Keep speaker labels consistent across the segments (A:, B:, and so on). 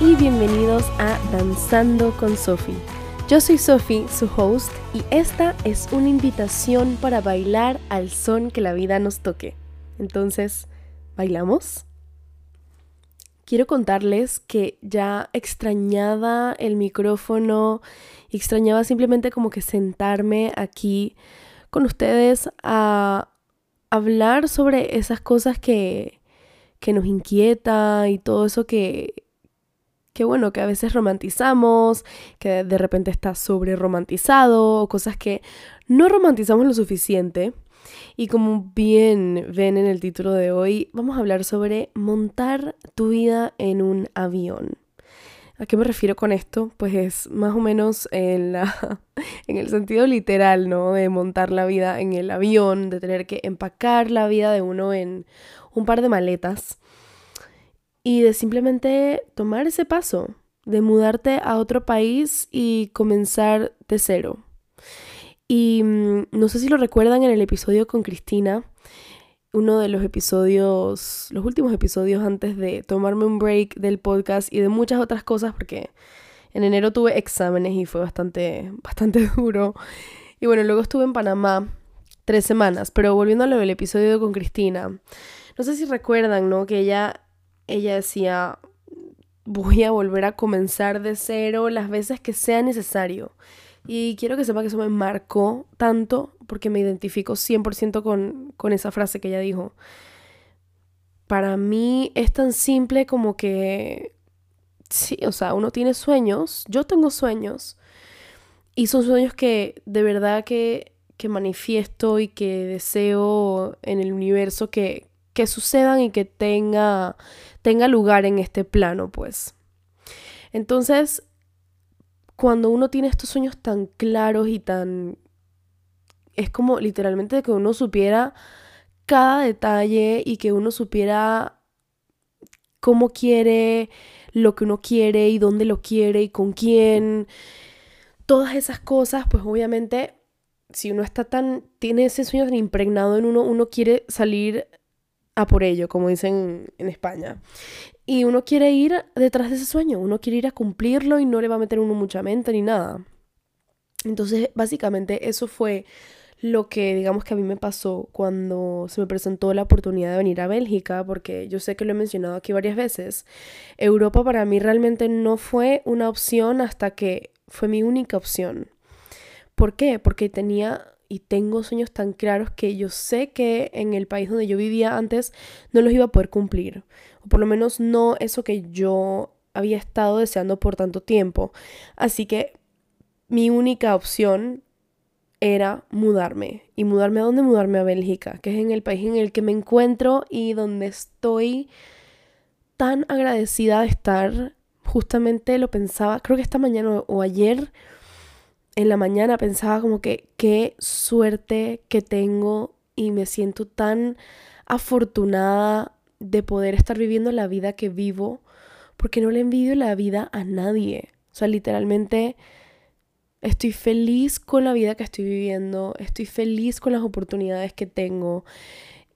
A: y bienvenidos a Danzando con Sophie. Yo soy Sophie, su host, y esta es una invitación para bailar al son que la vida nos toque. Entonces, ¿bailamos? Quiero contarles que ya extrañaba el micrófono, extrañaba simplemente como que sentarme aquí con ustedes a hablar sobre esas cosas que, que nos inquieta y todo eso que, que bueno, que a veces romantizamos, que de repente está sobre romantizado, o cosas que no romantizamos lo suficiente. Y como bien ven en el título de hoy, vamos a hablar sobre montar tu vida en un avión. ¿A qué me refiero con esto? Pues es más o menos en, la, en el sentido literal, ¿no? De montar la vida en el avión, de tener que empacar la vida de uno en un par de maletas y de simplemente tomar ese paso, de mudarte a otro país y comenzar de cero. Y mm, no sé si lo recuerdan en el episodio con Cristina, uno de los episodios, los últimos episodios antes de tomarme un break del podcast y de muchas otras cosas, porque en enero tuve exámenes y fue bastante, bastante duro. Y bueno, luego estuve en Panamá tres semanas, pero volviendo a lo del episodio con Cristina, no sé si recuerdan, ¿no? Que ella ella decía, voy a volver a comenzar de cero las veces que sea necesario. Y quiero que sepa que eso me marcó tanto porque me identifico 100% con, con esa frase que ella dijo. Para mí es tan simple como que, sí, o sea, uno tiene sueños, yo tengo sueños, y son sueños que de verdad que, que manifiesto y que deseo en el universo que, que sucedan y que tenga, tenga lugar en este plano, pues. Entonces, cuando uno tiene estos sueños tan claros y tan... Es como literalmente que uno supiera cada detalle y que uno supiera cómo quiere, lo que uno quiere y dónde lo quiere y con quién. Todas esas cosas, pues obviamente, si uno está tan, tiene ese sueño tan impregnado en uno, uno quiere salir por ello, como dicen en España. Y uno quiere ir detrás de ese sueño, uno quiere ir a cumplirlo y no le va a meter uno mucha mente ni nada. Entonces, básicamente eso fue lo que digamos que a mí me pasó cuando se me presentó la oportunidad de venir a Bélgica, porque yo sé que lo he mencionado aquí varias veces. Europa para mí realmente no fue una opción hasta que fue mi única opción. ¿Por qué? Porque tenía y tengo sueños tan claros que yo sé que en el país donde yo vivía antes no los iba a poder cumplir. O por lo menos no eso que yo había estado deseando por tanto tiempo. Así que mi única opción era mudarme. ¿Y mudarme a dónde? Mudarme a Bélgica, que es en el país en el que me encuentro y donde estoy tan agradecida de estar. Justamente lo pensaba, creo que esta mañana o ayer en la mañana pensaba como que qué suerte que tengo y me siento tan afortunada de poder estar viviendo la vida que vivo, porque no le envidio la vida a nadie. O sea, literalmente estoy feliz con la vida que estoy viviendo, estoy feliz con las oportunidades que tengo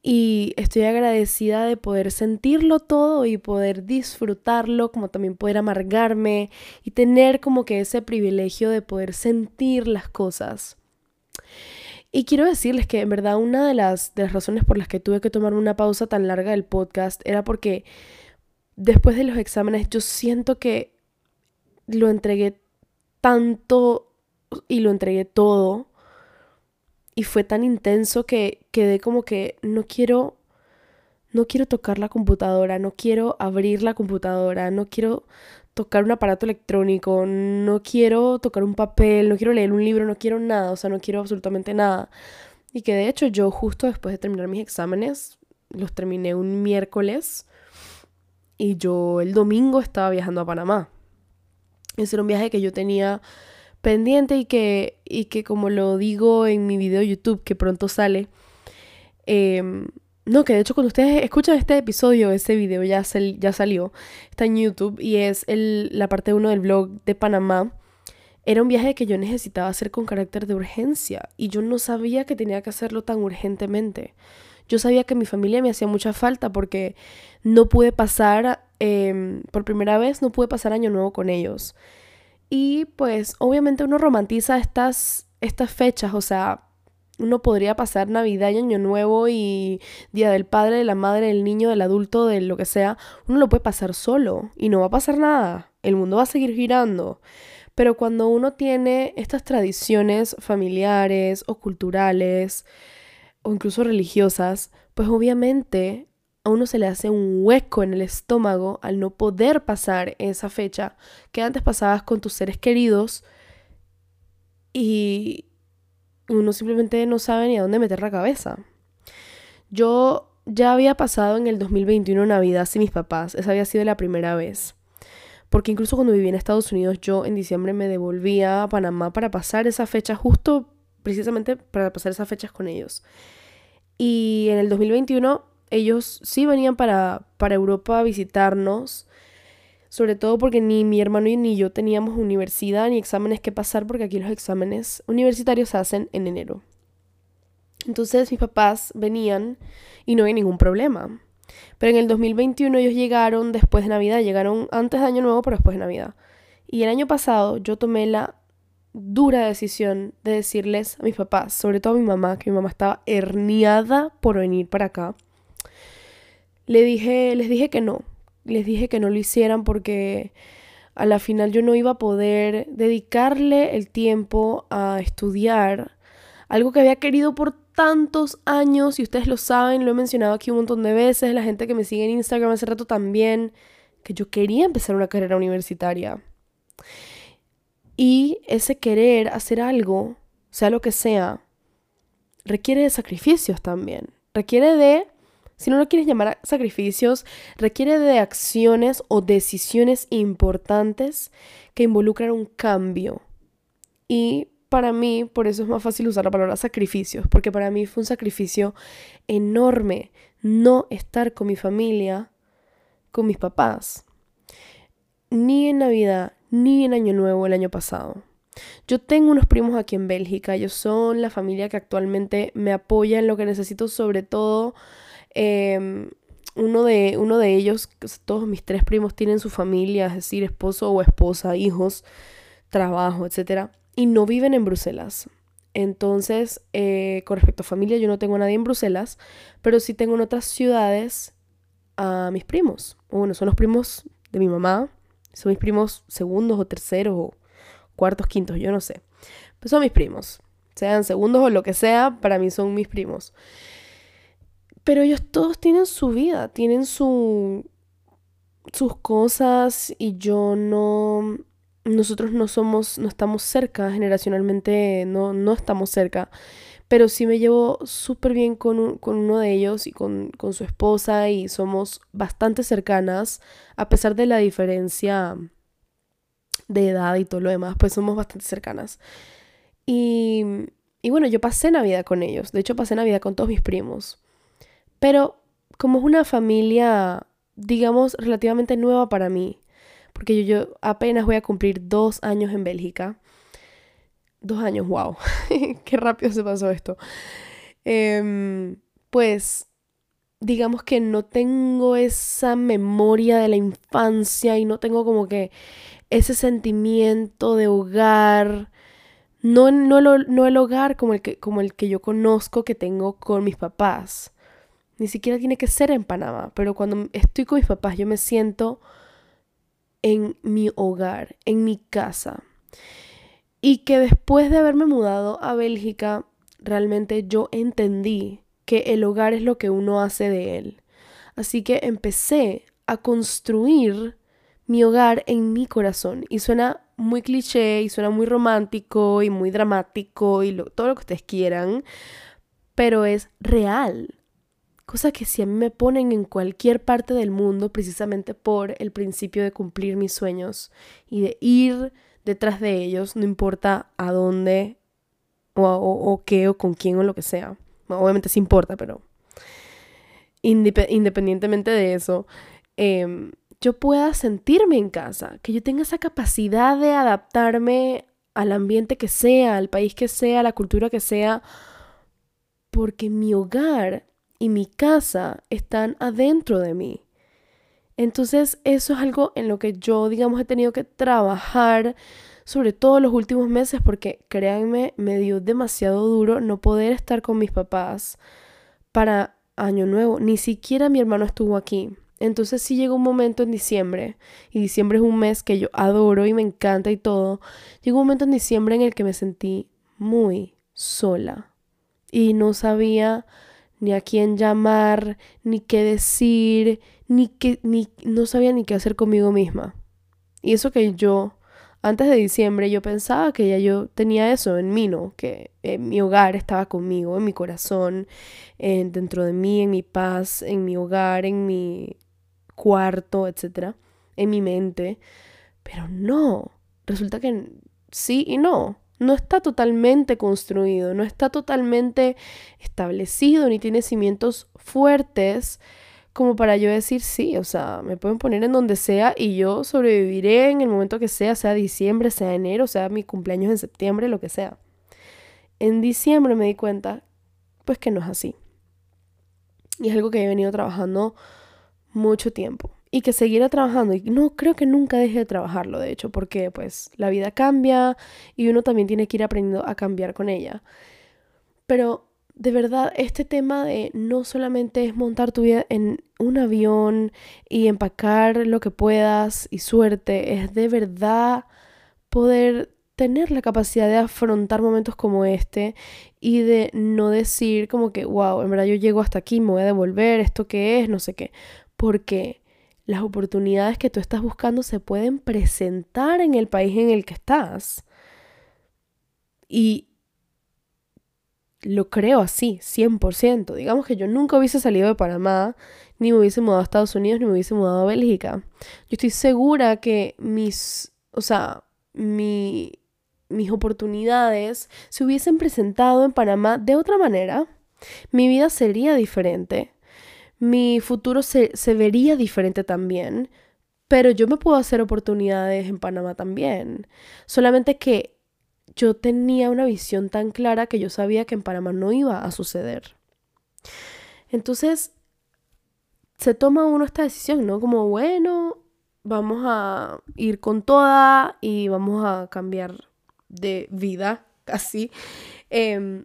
A: y estoy agradecida de poder sentirlo todo y poder disfrutarlo, como también poder amargarme y tener como que ese privilegio de poder sentir las cosas. Y quiero decirles que en verdad una de las, de las razones por las que tuve que tomar una pausa tan larga del podcast era porque después de los exámenes yo siento que lo entregué tanto y lo entregué todo y fue tan intenso que quedé como que no quiero no quiero tocar la computadora, no quiero abrir la computadora, no quiero tocar un aparato electrónico, no quiero tocar un papel, no quiero leer un libro, no quiero nada, o sea, no quiero absolutamente nada. Y que de hecho yo justo después de terminar mis exámenes, los terminé un miércoles y yo el domingo estaba viajando a Panamá. Ese era un viaje que yo tenía pendiente y que, y que como lo digo en mi video de YouTube que pronto sale, em, no, que de hecho cuando ustedes escuchan este episodio, ese video ya, ya salió, está en YouTube y es el, la parte 1 del blog de Panamá. Era un viaje que yo necesitaba hacer con carácter de urgencia y yo no sabía que tenía que hacerlo tan urgentemente. yo sabía que mi familia me hacía mucha falta porque no pude pasar, em, por primera vez, no pude pasar año nuevo con ellos. Y pues obviamente uno romantiza estas, estas fechas, o sea, uno podría pasar Navidad y Año Nuevo y Día del Padre, de la Madre, del Niño, del Adulto, de lo que sea, uno lo puede pasar solo y no va a pasar nada. El mundo va a seguir girando. Pero cuando uno tiene estas tradiciones familiares o culturales o incluso religiosas, pues obviamente a uno se le hace un hueco en el estómago al no poder pasar esa fecha que antes pasabas con tus seres queridos y uno simplemente no sabe ni a dónde meter la cabeza. Yo ya había pasado en el 2021 Navidad sin mis papás, esa había sido la primera vez. Porque incluso cuando viví en Estados Unidos, yo en diciembre me devolvía a Panamá para pasar esa fecha, justo precisamente para pasar esas fechas con ellos. Y en el 2021 ellos sí venían para, para Europa a visitarnos, sobre todo porque ni mi hermano ni yo teníamos universidad ni exámenes que pasar, porque aquí los exámenes universitarios se hacen en enero. Entonces mis papás venían y no había ningún problema. Pero en el 2021 ellos llegaron después de Navidad, llegaron antes de Año Nuevo, pero después de Navidad. Y el año pasado yo tomé la dura decisión de decirles a mis papás, sobre todo a mi mamá, que mi mamá estaba herniada por venir para acá. Le dije, les dije que no, les dije que no lo hicieran porque a la final yo no iba a poder dedicarle el tiempo a estudiar algo que había querido por tantos años y ustedes lo saben, lo he mencionado aquí un montón de veces, la gente que me sigue en Instagram hace rato también, que yo quería empezar una carrera universitaria. Y ese querer hacer algo, sea lo que sea, requiere de sacrificios también. Requiere de, si no lo quieres llamar sacrificios, requiere de acciones o decisiones importantes que involucran un cambio. Y para mí, por eso es más fácil usar la palabra sacrificios, porque para mí fue un sacrificio enorme no estar con mi familia, con mis papás, ni en Navidad, ni en Año Nuevo el año pasado. Yo tengo unos primos aquí en Bélgica, ellos son la familia que actualmente me apoya en lo que necesito, sobre todo em, uno, de, uno de ellos, todos mis tres primos tienen su familia, es decir, esposo o esposa, hijos, trabajo, etcétera y no viven en Bruselas. Entonces, eh, con respecto a familia, yo no tengo a nadie en Bruselas, pero sí tengo en otras ciudades a mis primos. Bueno, son los primos de mi mamá, son mis primos segundos o terceros o cuartos, quintos, yo no sé. Pero son mis primos. Sean segundos o lo que sea, para mí son mis primos. Pero ellos todos tienen su vida, tienen su, sus cosas y yo no, nosotros no somos, no estamos cerca, generacionalmente no, no estamos cerca, pero sí me llevo súper bien con, con, uno de ellos y con, con, su esposa y somos bastante cercanas, a pesar de la diferencia de edad y todo lo demás, pues somos bastante cercanas. Y, y bueno, yo pasé Navidad con ellos, de hecho pasé Navidad con todos mis primos, pero como es una familia, digamos, relativamente nueva para mí, porque yo, yo apenas voy a cumplir dos años en Bélgica. Dos años, wow, qué rápido se pasó esto. Em, pues digamos que no tengo esa memoria de la infancia y no tengo como que ese sentimiento de hogar. No, no, no el hogar como el, que, como el que yo conozco que tengo con mis papás. Ni siquiera tiene que ser en Panamá, pero cuando estoy con mis papás yo me siento en mi hogar, en mi casa. Y que después de haberme mudado a Bélgica, realmente yo entendí que el hogar es lo que uno hace de él. Así que empecé a construir mi hogar en mi corazón. Y suena muy cliché y suena muy romántico y muy dramático y todo lo que ustedes quieran, pero es real. Cosa que si a mí me ponen en cualquier parte del mundo, precisamente por el principio de cumplir mis sueños y de ir detrás de ellos, no importa a dónde o, qué o con quién o lo que sea. obviamente sí importa, pero independientemente de eso, em, yo pueda sentirme en casa, que yo tenga esa capacidad de adaptarme al ambiente que sea, al país que sea, a la cultura que sea, porque mi hogar y mi casa están adentro de mí. Entonces eso es algo en lo que yo, digamos, he tenido que trabajar, sobre todo los últimos meses, porque créanme, me dio demasiado duro no poder estar con mis papás para Año Nuevo. Ni siquiera mi hermano estuvo aquí. Entonces sí llegó un momento en diciembre, y diciembre es un mes que yo adoro y me encanta y todo. Llegó un momento en diciembre en el que me sentí muy sola y no sabía ni a quién llamar, ni qué decir, ni qué, ni no sabía ni qué hacer conmigo misma. Y eso que yo, antes de diciembre, yo pensaba que ya yo tenía eso en mí, ¿no? Que mi hogar estaba conmigo, en mi corazón, dentro de mí, en mi paz, en mi hogar, en mi cuarto, etcétera, en mi mente. Pero no, resulta que sí y no. No está totalmente construido, no está totalmente establecido, ni tiene cimientos fuertes como para yo decir sí, o sea, me pueden poner en donde sea y yo sobreviviré en el momento que sea, sea diciembre, sea enero, sea mi cumpleaños en septiembre, lo que sea. En diciembre me di cuenta, pues que no es así. Y es algo que he venido trabajando mucho tiempo y que seguirá trabajando. Y no creo que nunca deje de trabajarlo de hecho porque pues la vida cambia y uno también tiene que ir aprendiendo a cambiar con ella. Pero de verdad este tema de no solamente es montar tu vida en un avión y empacar lo que puedas y suerte es de verdad poder tener la capacidad de afrontar momentos como este y de no decir como que, wow, en verdad yo llego hasta aquí, me voy a devolver, esto que es, no sé qué porque las oportunidades que tú estás buscando se pueden presentar en el país en el que estás. Y lo creo así, 100%. Digamos que yo nunca hubiese salido de Panamá, ni me hubiese mudado a Estados Unidos, ni me hubiese mudado a Bélgica. Yo estoy segura que mis, o sea, mi, mis oportunidades se hubiesen presentado en Panamá de otra manera. Mi vida sería diferente mi futuro se, vería diferente también, pero yo me puedo hacer oportunidades en Panamá también. Solamente que yo tenía una visión tan clara que yo sabía que en Panamá no iba a suceder. Entonces, se toma uno esta decisión, ¿no? Como, bueno, vamos a ir con toda y vamos a cambiar de vida, así. Em,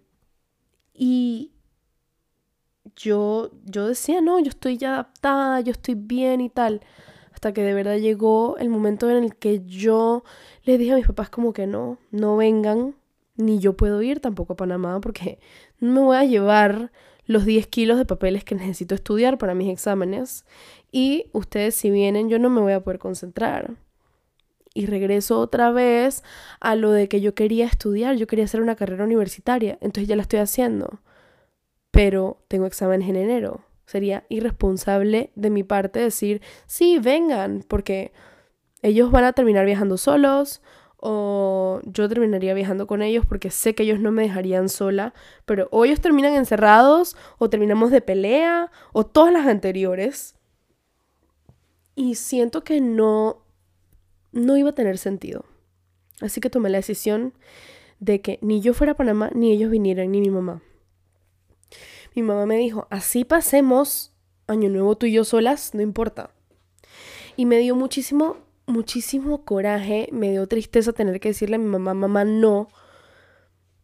A: y yo, yo decía, no, yo estoy ya adaptada, yo estoy bien y tal. Hasta que de verdad llegó el momento en el que yo les dije a mis papás como que no, no vengan, ni yo puedo ir tampoco a Panamá porque no me voy a llevar los 10 kilos de papeles que necesito estudiar para mis exámenes. Y ustedes si vienen yo no me voy a poder concentrar. Y regreso otra vez a lo de que yo quería estudiar, yo quería hacer una carrera universitaria, entonces ya la estoy haciendo pero tengo exámenes en enero. Sería irresponsable de mi parte decir, sí, vengan, porque ellos van a terminar viajando solos o yo terminaría viajando con ellos porque sé que ellos no me dejarían sola, pero o ellos terminan encerrados o terminamos de pelea o todas las anteriores. Y siento que no no iba a tener sentido. Así que tomé la decisión de que ni yo fuera a Panamá ni ellos vinieran ni mi mamá mi mamá me dijo, así pasemos año nuevo tú y yo solas, no importa. Y me dio muchísimo, muchísimo coraje, me dio tristeza tener que decirle a mi mamá, mamá, no,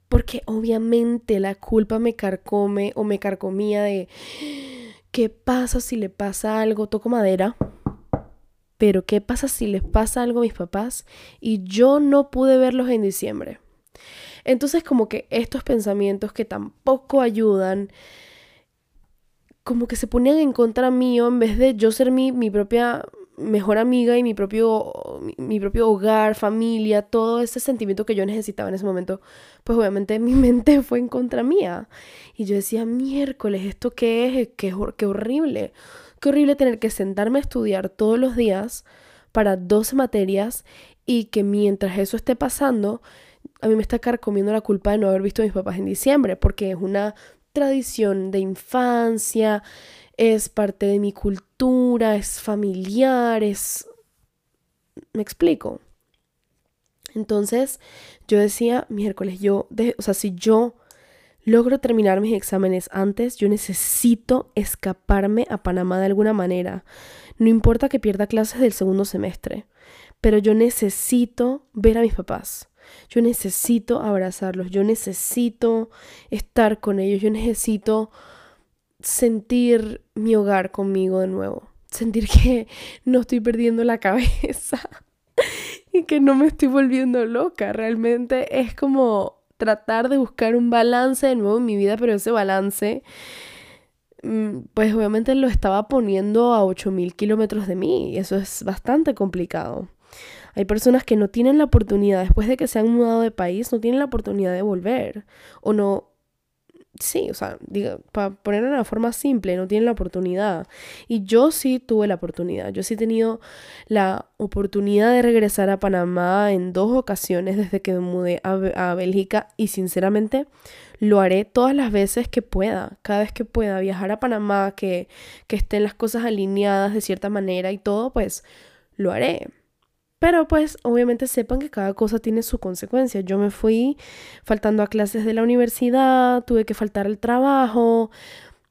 A: porque obviamente la culpa me carcome o me carcomía de, ¿qué pasa si le pasa algo? Toco madera. Pero ¿qué pasa si les pasa algo a mis papás y yo no pude verlos en diciembre? Entonces como que estos pensamientos que tampoco ayudan, como que se ponían en contra mío en vez de yo ser mi, mi propia mejor amiga y mi propio, mi, propio hogar, familia, todo ese sentimiento que yo necesitaba en ese momento, pues obviamente mi mente fue en contra mía. Y yo decía, miércoles, ¿esto qué es? Qué, qué horrible. Qué horrible tener que sentarme a estudiar todos los días para 12 materias y que mientras eso esté pasando, a mí me está carcomiendo la culpa de no haber visto a mis papás en diciembre, porque es una tradición de infancia, es parte de mi cultura, es familiar, es... ¿Me explico? Entonces yo decía, miércoles, yo, de... o sea, si yo logro terminar mis exámenes antes, yo necesito escaparme a Panamá de alguna manera. No importa que pierda clases del segundo semestre, pero yo necesito ver a mis papás. Yo necesito abrazarlos, yo necesito estar con ellos, yo necesito sentir mi hogar conmigo de nuevo, sentir que no estoy perdiendo la cabeza y que no me estoy volviendo loca. Realmente es como tratar de buscar un balance de nuevo en mi vida, pero ese balance, mm, pues obviamente lo estaba poniendo a 8.000 kilómetros de mí y eso es bastante complicado. Hay personas que no tienen la oportunidad, después de que se han mudado de país, no tienen la oportunidad de volver o no sí, o sea, para ponerlo de una forma simple, no tienen la oportunidad. Y yo sí tuve la oportunidad. Yo sí he tenido la oportunidad de regresar a Panamá en dos ocasiones desde que me mudé a, a Bélgica y sinceramente lo haré todas las veces que pueda, cada vez que pueda viajar a Panamá, que, que estén las cosas alineadas de cierta manera y todo, pues lo haré. Pero pues obviamente sepan que cada cosa tiene su consecuencia. Yo me fui faltando a clases de la universidad, tuve que faltar al trabajo,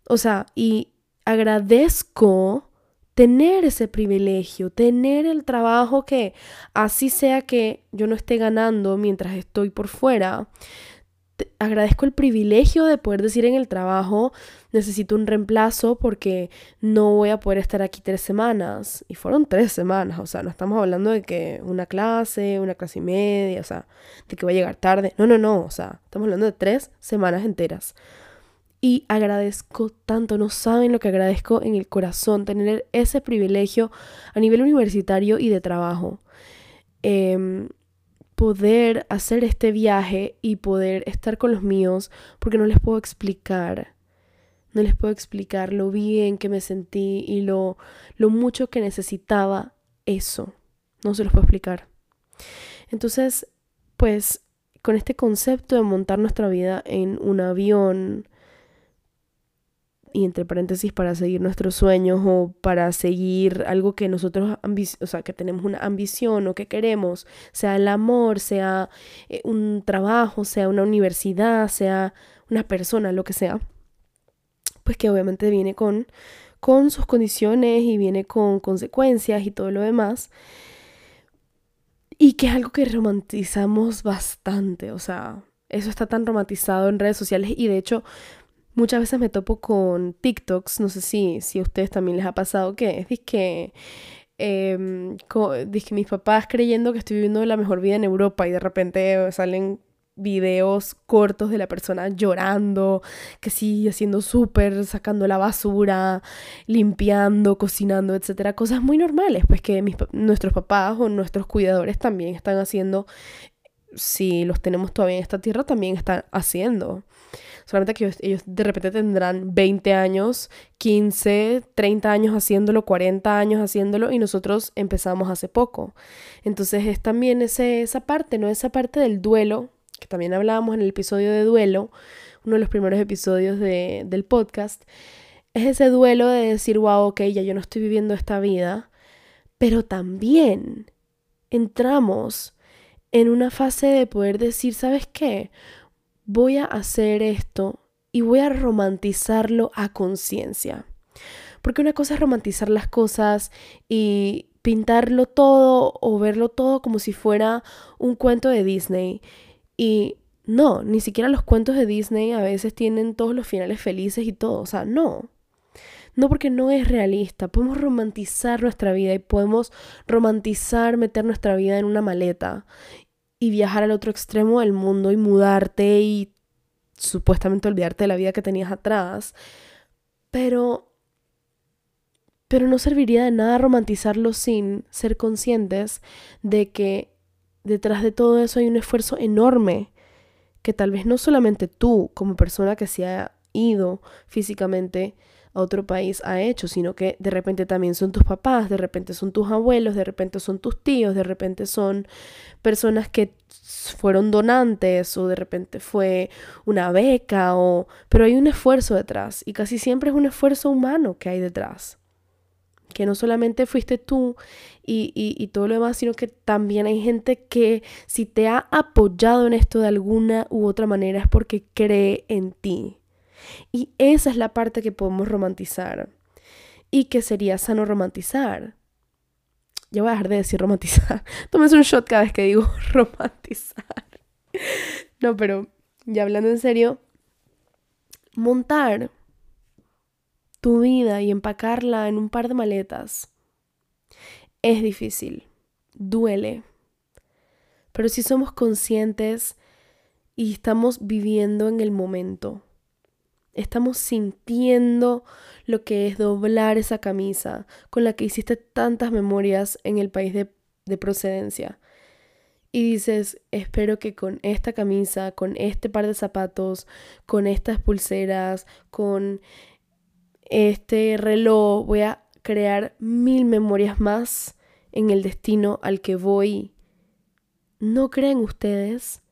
A: o sea, y agradezco tener ese privilegio, tener el trabajo que así sea que yo no esté ganando mientras estoy por fuera, agradezco el privilegio de poder decir en el trabajo, necesito un reemplazo porque no voy a poder estar aquí tres semanas. Y fueron tres semanas, o sea, no estamos hablando de que una clase, una clase y media, o sea, de que va a llegar tarde. No, no, no, o sea, estamos hablando de tres semanas enteras. Y agradezco tanto, no saben lo que agradezco en el corazón, tener ese privilegio a nivel universitario y de trabajo. Eh, poder hacer este viaje y poder estar con los míos, porque no les puedo explicar, no les puedo explicar lo bien que me sentí y lo, lo mucho que necesitaba eso. No se los puedo explicar. Entonces, pues con este concepto de montar nuestra vida en un avión, y entre paréntesis para seguir nuestros sueños o para seguir algo que nosotros, o sea, que tenemos una ambición o que queremos, sea el amor, sea eh, un trabajo, sea una universidad, sea una persona, lo que sea, pues que obviamente viene con, con sus condiciones y viene con consecuencias y todo lo demás. Y que es algo que romantizamos bastante, o sea, eso está tan romantizado en redes sociales y de hecho Muchas veces me topo con TikToks, no sé si, si a ustedes también les ha pasado que es que, eh, que mis papás creyendo que estoy viviendo la mejor vida en Europa y de repente salen videos cortos de la persona llorando, que sí, haciendo súper, sacando la basura, limpiando, cocinando, etcétera, cosas muy normales, pues que mis, nuestros papás o nuestros cuidadores también están haciendo, si los tenemos todavía en esta tierra, también están haciendo. Solamente que ellos, de repente tendrán 20 años, 15, 30 años haciéndolo, 40 años haciéndolo y nosotros empezamos hace poco. Entonces es también ese, esa parte, ¿no? Esa parte del duelo, que también hablábamos en el episodio de duelo, uno de los primeros episodios de, del podcast. Es ese duelo de decir, wow, ok, ya yo no estoy viviendo esta vida, pero también entramos en una fase de poder decir, ¿sabes qué? Voy a hacer esto y voy a romantizarlo a conciencia. Porque una cosa es romantizar las cosas y pintarlo todo o verlo todo como si fuera un cuento de Disney. Y no, ni siquiera los cuentos de Disney a veces tienen todos los finales felices y todo. O sea, no. No porque no es realista. Podemos romantizar nuestra vida y podemos romantizar meter nuestra vida en una maleta y viajar al otro extremo del mundo y mudarte y supuestamente olvidarte de la vida que tenías atrás. Pero pero no serviría de nada romantizarlo sin ser conscientes de que detrás de todo eso hay un esfuerzo enorme que tal vez no solamente tú como persona que se ha ido físicamente a otro país ha hecho, sino que de repente también son tus papás, de repente son tus abuelos, de repente son tus tíos, de repente son personas que fueron donantes o de repente fue una beca o pero hay un esfuerzo detrás y casi siempre es un esfuerzo humano que hay detrás. que no solamente fuiste tú y, y, todo lo demás, sino que también hay gente que si te ha apoyado en esto de alguna u otra manera es porque cree en ti. Y esa es la parte que podemos romantizar y que sería sano romantizar. Ya voy a dejar de decir romantizar. Tómense un shot cada vez que digo romantizar. No, pero ya hablando en serio, montar tu vida y empacarla en un par de maletas es difícil, duele. Pero si somos conscientes y estamos viviendo en el momento, estamos sintiendo lo que es doblar esa camisa con la que hiciste tantas memorias en el país de, de procedencia. Y dices, espero que con esta camisa, con este par de zapatos, con estas pulseras, con este reloj, voy a crear mil memorias más en el destino al que voy. ¿No creen ustedes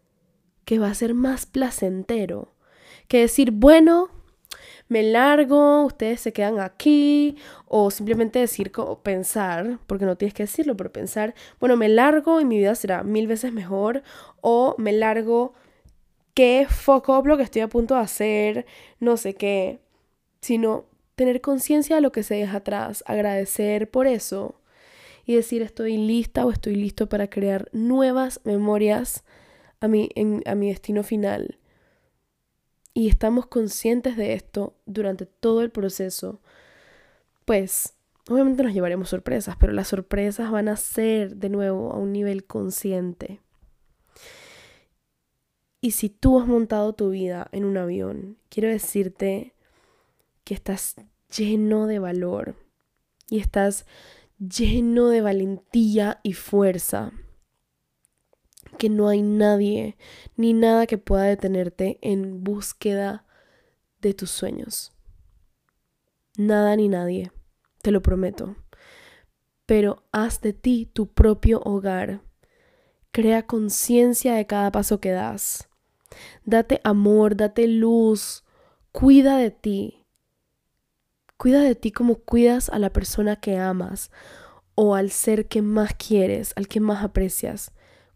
A: que va a ser más placentero que decir, bueno, me largo, ustedes se quedan aquí, o simplemente decir, pensar, porque no tienes que decirlo, pero pensar, bueno, me largo y mi vida será mil veces mejor, o me largo, qué foco lo que estoy a punto de hacer, no sé qué, sino tener conciencia de lo que se deja atrás, agradecer por eso y decir estoy lista o estoy listo para crear nuevas memorias a mi, a mi destino final. Y estamos conscientes de esto durante todo el proceso. Pues obviamente nos llevaremos sorpresas, pero las sorpresas van a ser de nuevo a un nivel consciente. Y si tú has montado tu vida en un avión, quiero decirte que estás lleno de valor y estás lleno de valentía y fuerza. Que no hay nadie ni nada que pueda detenerte en búsqueda de tus sueños. Nada ni nadie, te lo prometo. Pero haz de ti tu propio hogar. Crea conciencia de cada paso que das. Date amor, date luz. Cuida de ti Cuida de ti como cuidas a la persona que amas o al ser que más quieres, al que más aprecias.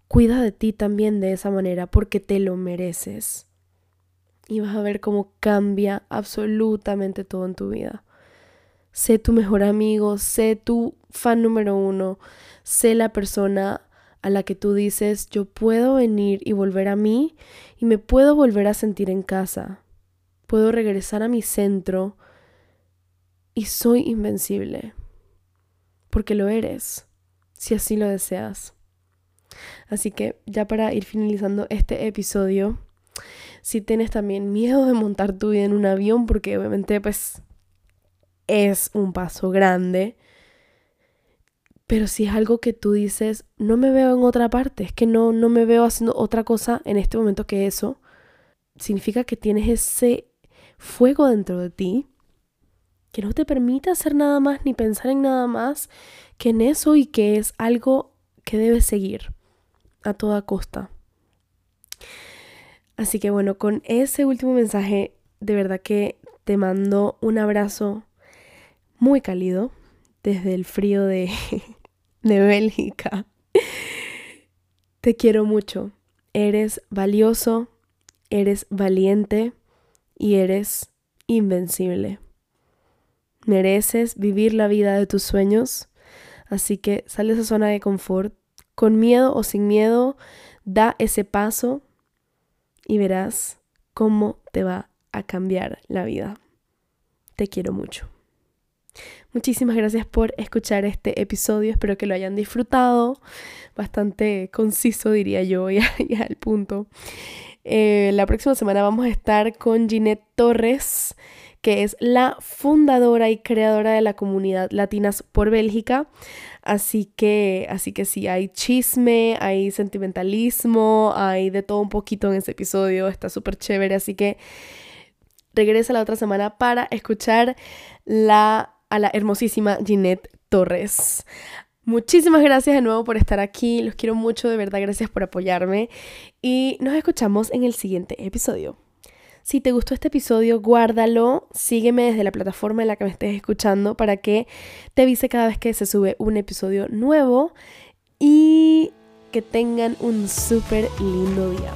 A: Cuida de ti también de esa manera porque te lo mereces. Y vas a ver cómo cambia absolutamente todo en tu vida. Sé tu mejor amigo, sé tu fan número uno, sé la persona a la que tú dices, yo puedo venir y volver a mí y me puedo volver a sentir en casa. Puedo regresar a mi centro y soy invencible, porque lo eres, si así lo deseas. Así que ya para ir finalizando este episodio, si tienes también miedo de montar tu vida en un avión, porque obviamente pues es un paso grande, pero si es algo que tú dices, no me veo en otra parte, es que no, no me veo haciendo otra cosa en este momento que eso, significa que tienes ese fuego dentro de ti que no te permite hacer nada más ni pensar en nada más que en eso y que es algo que debes seguir a toda costa. Así que bueno, con ese último mensaje, de verdad que te mando un abrazo muy cálido desde el frío de, de Bélgica. Te quiero mucho. Eres valioso, eres valiente y eres invencible. Mereces vivir la vida de tus sueños, así que sal de esa zona de confort. Con miedo o sin miedo, da ese paso y verás cómo te va a cambiar la vida. Te quiero mucho. Muchísimas gracias por escuchar este episodio. Espero que lo hayan disfrutado. Bastante conciso, diría yo, y, al punto. Eh, la próxima semana vamos a estar con Ginette Torres que es la fundadora y creadora de la comunidad Latinas por Bélgica. Así que, así que sí, hay chisme, hay sentimentalismo, hay de todo un poquito en ese episodio, está súper chévere, así que regresa la otra semana para escuchar la, a la hermosísima Ginette Torres. Muchísimas gracias de nuevo por estar aquí, los quiero mucho, de verdad, gracias por apoyarme y nos escuchamos en el siguiente episodio. Si te gustó este episodio, guárdalo, sígueme desde la plataforma en la que me estés escuchando para que te avise cada vez que se sube un episodio nuevo y que tengan un súper lindo día.